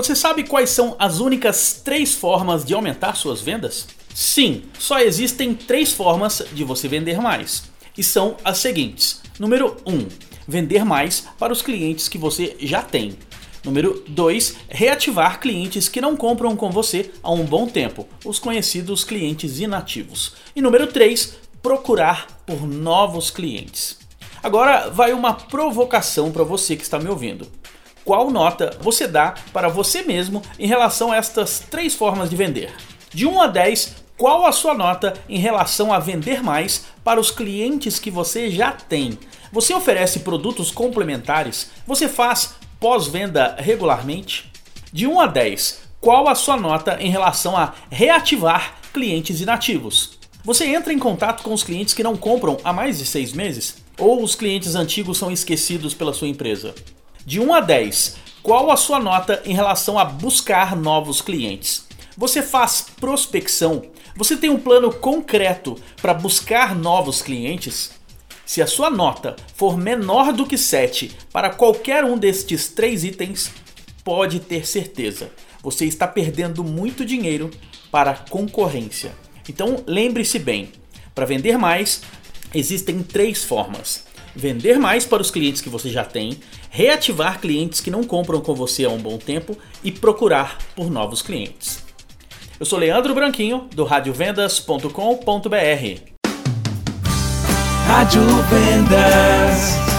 Você sabe quais são as únicas três formas de aumentar suas vendas? Sim, só existem três formas de você vender mais. E são as seguintes: número 1, um, vender mais para os clientes que você já tem. Número 2, reativar clientes que não compram com você há um bom tempo, os conhecidos clientes inativos. E número 3, procurar por novos clientes. Agora vai uma provocação para você que está me ouvindo qual nota você dá para você mesmo em relação a estas três formas de vender. De 1 a 10, qual a sua nota em relação a vender mais para os clientes que você já tem? Você oferece produtos complementares? Você faz pós-venda regularmente? De 1 a 10, qual a sua nota em relação a reativar clientes inativos? Você entra em contato com os clientes que não compram há mais de seis meses? Ou os clientes antigos são esquecidos pela sua empresa? De 1 a 10, qual a sua nota em relação a buscar novos clientes? Você faz prospecção? Você tem um plano concreto para buscar novos clientes? Se a sua nota for menor do que 7 para qualquer um destes três itens, pode ter certeza, você está perdendo muito dinheiro para a concorrência. Então lembre-se bem: para vender mais, existem três formas vender mais para os clientes que você já tem, reativar clientes que não compram com você há um bom tempo e procurar por novos clientes. Eu sou Leandro Branquinho, do radiovendas.com.br. Rádio Vendas.